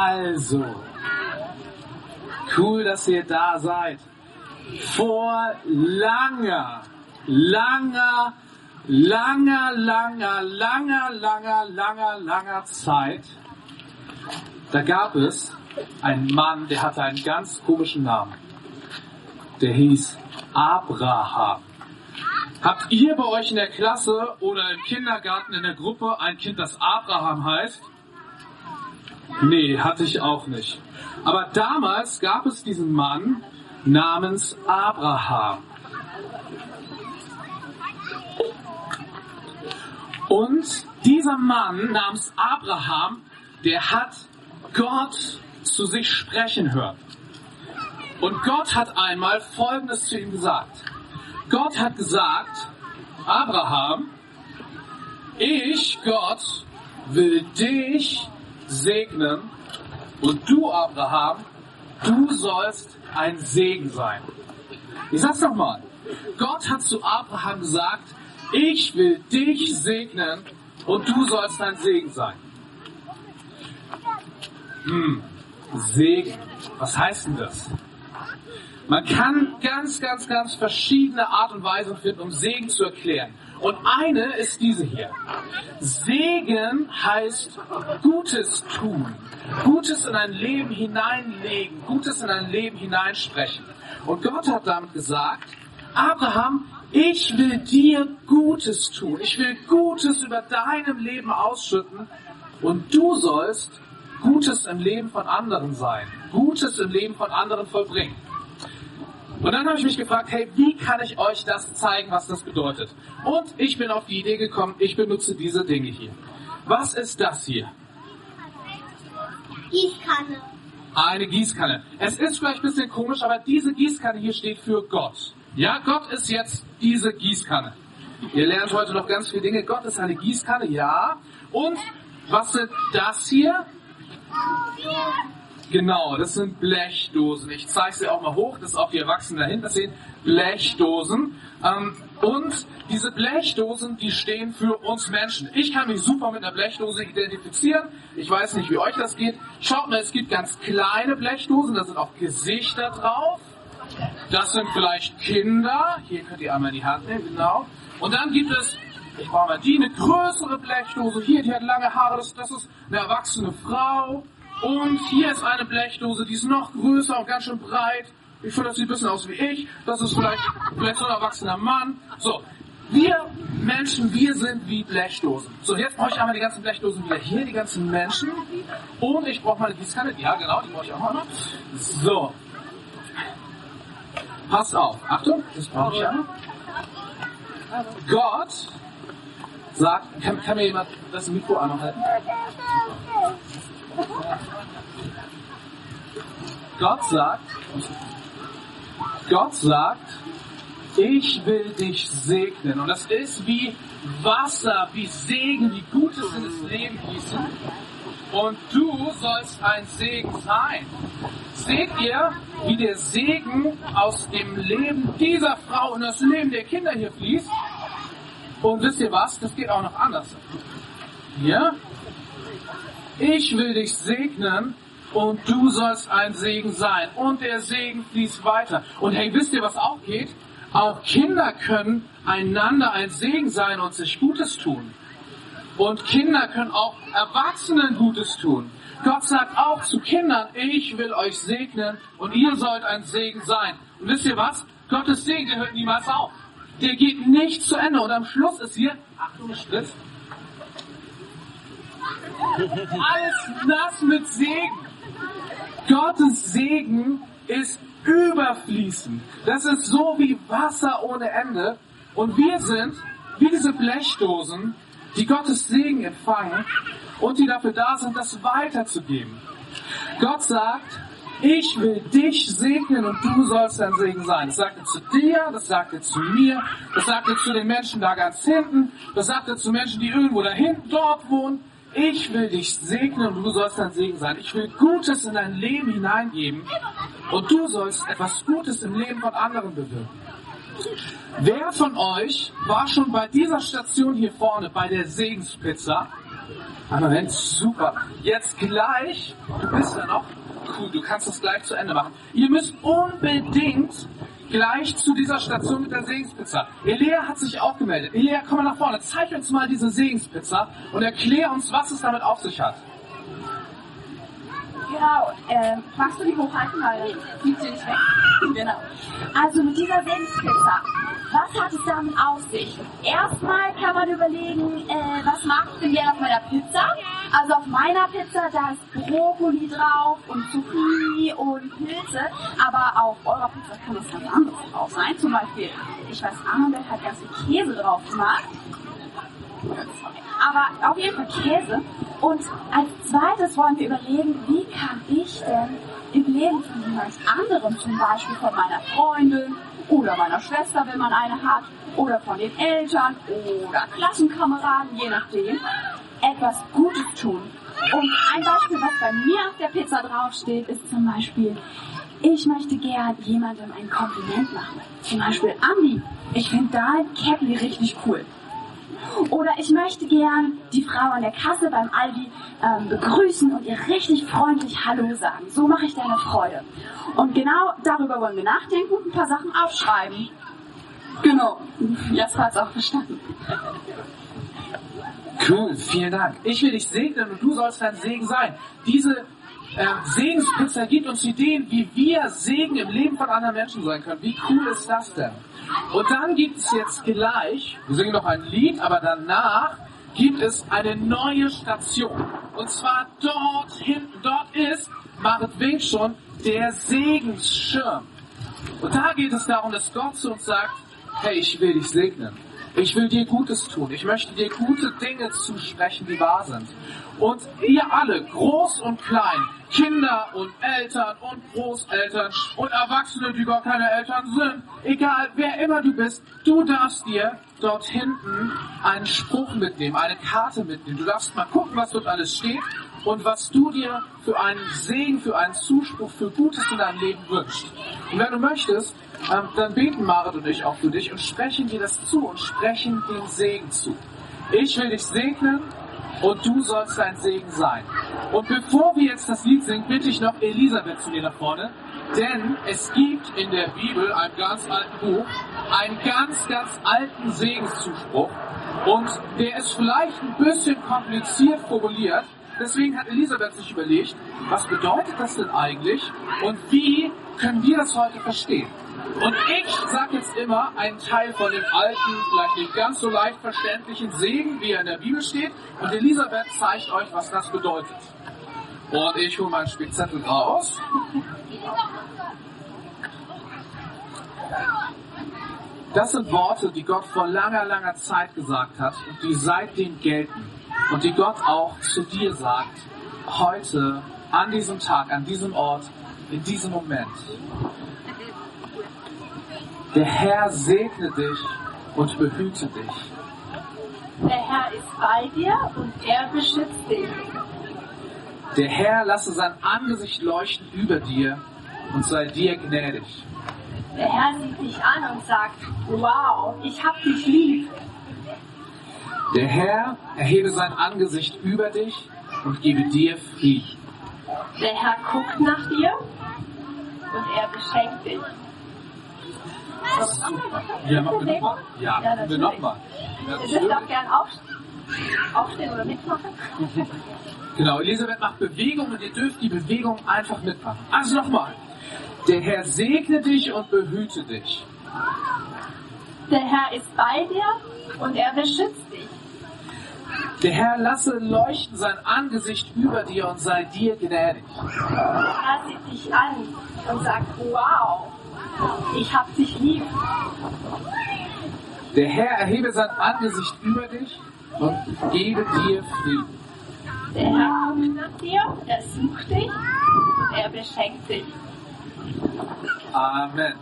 Also, cool, dass ihr da seid. Vor langer, langer, langer, langer, langer, langer, langer, langer Zeit, da gab es einen Mann, der hatte einen ganz komischen Namen. Der hieß Abraham. Habt ihr bei euch in der Klasse oder im Kindergarten in der Gruppe ein Kind, das Abraham heißt? Nee, hatte ich auch nicht. Aber damals gab es diesen Mann namens Abraham. Und dieser Mann namens Abraham, der hat Gott zu sich sprechen hören. Und Gott hat einmal Folgendes zu ihm gesagt. Gott hat gesagt, Abraham, ich, Gott, will dich segnen und du, Abraham, du sollst ein Segen sein. Ich sag's nochmal. Gott hat zu Abraham gesagt, ich will dich segnen und du sollst ein Segen sein. Hm, Segen. Was heißt denn das? Man kann ganz, ganz, ganz verschiedene Art und Weisen finden, um Segen zu erklären. Und eine ist diese hier. Segen heißt Gutes tun. Gutes in ein Leben hineinlegen. Gutes in ein Leben hineinsprechen. Und Gott hat damit gesagt, Abraham, ich will dir Gutes tun. Ich will Gutes über deinem Leben ausschütten. Und du sollst Gutes im Leben von anderen sein. Gutes im Leben von anderen vollbringen. Und dann habe ich mich gefragt, hey, wie kann ich euch das zeigen, was das bedeutet? Und ich bin auf die Idee gekommen, ich benutze diese Dinge hier. Was ist das hier? Gießkanne. Eine Gießkanne. Es ist vielleicht ein bisschen komisch, aber diese Gießkanne hier steht für Gott. Ja, Gott ist jetzt diese Gießkanne. Ihr lernt heute noch ganz viele Dinge. Gott ist eine Gießkanne, ja. Und was sind das hier? Genau, das sind Blechdosen. Ich zeige sie auch mal hoch, dass auch die Erwachsenen dahinter sehen. Blechdosen. Ähm, und diese Blechdosen, die stehen für uns Menschen. Ich kann mich super mit einer Blechdose identifizieren. Ich weiß nicht, wie euch das geht. Schaut mal, es gibt ganz kleine Blechdosen, da sind auch Gesichter drauf. Das sind vielleicht Kinder. Hier könnt ihr einmal in die Hand nehmen, genau. Und dann gibt es, ich brauche mal die, eine größere Blechdose. Hier, die hat lange Haare, das, das ist eine erwachsene Frau. Und hier ist eine Blechdose, die ist noch größer und ganz schön breit. Ich finde, das sieht ein bisschen aus wie ich. Das ist vielleicht, vielleicht so ein erwachsener Mann. So. Wir Menschen, wir sind wie Blechdosen. So, jetzt brauche ich einmal die ganzen Blechdosen wieder hier, die ganzen Menschen. Und ich brauche mal eine Gießkanne. Ja, genau, die brauche ich auch mal. So. Passt auf. Achtung, das brauche ich einmal. Gott sagt, kann, kann mir jemand das Mikro einmal halten? Gott sagt, Gott sagt, ich will dich segnen. Und das ist wie Wasser, wie Segen, wie Gutes in das Leben gießen. Und du sollst ein Segen sein. Seht ihr, wie der Segen aus dem Leben dieser Frau und das Leben der Kinder hier fließt? Und wisst ihr was? Das geht auch noch anders. Ja? Ich will dich segnen und du sollst ein Segen sein. Und der Segen fließt weiter. Und hey, wisst ihr, was auch geht? Auch Kinder können einander ein Segen sein und sich Gutes tun. Und Kinder können auch Erwachsenen Gutes tun. Gott sagt auch zu Kindern, ich will euch segnen und ihr sollt ein Segen sein. Und wisst ihr was? Gottes Segen, der hört niemals auf. Der geht nicht zu Ende. Und am Schluss ist hier, Achtung, Spritz, alles nass mit Segen. Gottes Segen ist überfließend. Das ist so wie Wasser ohne Ende. Und wir sind wie diese Blechdosen, die Gottes Segen empfangen und die dafür da sind, das weiterzugeben. Gott sagt, ich will dich segnen und du sollst ein Segen sein. Das sagt er zu dir, das sagt er zu mir, das sagt er zu den Menschen da ganz hinten, das sagt er zu Menschen, die irgendwo da hinten dort wohnen. Ich will dich segnen und du sollst ein Segen sein. Ich will Gutes in dein Leben hineingeben und du sollst etwas Gutes im Leben von anderen bewirken. Wer von euch war schon bei dieser Station hier vorne, bei der Segenspizza? Ein Moment, super. Jetzt gleich, du bist da noch, cool, du kannst das gleich zu Ende machen. Ihr müsst unbedingt gleich zu dieser Station mit der Segenspizza. Elea hat sich auch gemeldet. Elea, komm mal nach vorne, zeig uns mal diese Segenspizza und erklär uns, was es damit auf sich hat. Genau, äh, magst du die hochhalten, weil sie nicht weg? genau. Also mit dieser Senfpizza, was hat es damit auf sich? Erstmal kann man überlegen, äh, was mag ich denn gerne auf meiner Pizza? Also auf meiner Pizza, da ist Brokkoli drauf und Zucchini und Pilze, aber auf eurer Pizza kann das ganz anderes drauf sein. Zum Beispiel, ich weiß, Annabelle hat ganz viel Käse drauf gemacht. Aber auf jeden Fall Käse. Und als zweites wollen wir überlegen, wie kann ich denn im Leben von jemand anderem, zum Beispiel von meiner Freundin oder meiner Schwester, wenn man eine hat, oder von den Eltern oder Klassenkameraden, je nachdem, etwas Gutes tun. Und ein Beispiel, was bei mir auf der Pizza draufsteht, ist zum Beispiel, ich möchte gern jemandem ein Kompliment machen. Zum Beispiel, Andi, ich finde dein Cappy richtig cool. Oder ich möchte gern die Frau an der Kasse beim Aldi ähm, begrüßen und ihr richtig freundlich Hallo sagen. So mache ich deine Freude. Und genau darüber wollen wir nachdenken und ein paar Sachen aufschreiben. Genau. Hat es auch verstanden. Cool, vielen Dank. Ich will dich segnen und du sollst dein Segen sein. Diese äh, Segenspizza gibt uns Ideen, wie wir Segen im Leben von anderen Menschen sein können. Wie cool ist das denn? Und dann gibt es jetzt gleich, wir singen noch ein Lied, aber danach gibt es eine neue Station. Und zwar dort hinten, dort ist, Marit winkt schon, der Segensschirm. Und da geht es darum, dass Gott zu uns sagt, hey, ich will dich segnen. Ich will dir Gutes tun. Ich möchte dir gute Dinge zusprechen, die wahr sind. Und ihr alle, groß und klein, Kinder und Eltern und Großeltern und Erwachsene, die gar keine Eltern sind, egal wer immer du bist, du darfst dir dort hinten einen Spruch mitnehmen, eine Karte mitnehmen. Du darfst mal gucken, was dort alles steht und was du dir für einen Segen, für einen Zuspruch, für Gutes in deinem Leben wünschst. Und wenn du möchtest, ähm, dann beten Marit und ich auch für dich und sprechen dir das zu und sprechen den Segen zu. Ich will dich segnen und du sollst dein Segen sein. Und bevor wir jetzt das Lied singen, bitte ich noch Elisabeth zu mir nach vorne, denn es gibt in der Bibel, einem ganz alten Buch, einen ganz, ganz alten Segenszuspruch und der ist vielleicht ein bisschen kompliziert formuliert, Deswegen hat Elisabeth sich überlegt, was bedeutet das denn eigentlich und wie können wir das heute verstehen? Und ich sage jetzt immer einen Teil von dem alten, vielleicht nicht ganz so leicht verständlichen Segen, wie er in der Bibel steht. Und Elisabeth zeigt euch, was das bedeutet. Und ich hole meinen Spickzettel raus. Das sind Worte, die Gott vor langer, langer Zeit gesagt hat und die seitdem gelten. Und die Gott auch zu dir sagt, heute, an diesem Tag, an diesem Ort, in diesem Moment. Der Herr segne dich und behüte dich. Der Herr ist bei dir und er beschützt dich. Der Herr lasse sein Angesicht leuchten über dir und sei dir gnädig. Der Herr sieht dich an und sagt, wow, ich hab dich lieb. Der Herr erhebe sein Angesicht über dich und gebe dir Frieden. Der Herr guckt nach dir und er beschenkt dich. Das ist super. Ja, machen wir nochmal. Ja, Ja, machen wir nochmal. Ihr dürft auch gern aufstehen, aufstehen oder mitmachen. Genau, Elisabeth macht Bewegung und ihr dürft die Bewegung einfach mitmachen. Also nochmal. Der Herr segne dich und behüte dich. Der Herr ist bei dir und er beschützt dich. Der Herr lasse leuchten sein Angesicht über dir und sei dir gnädig. Der Herr sieht dich an und sagt, wow, ich hab dich lieb. Der Herr erhebe sein Angesicht über dich und gebe dir Frieden. Der Herr guckt nach dir, er sucht dich und er beschenkt dich. Amen.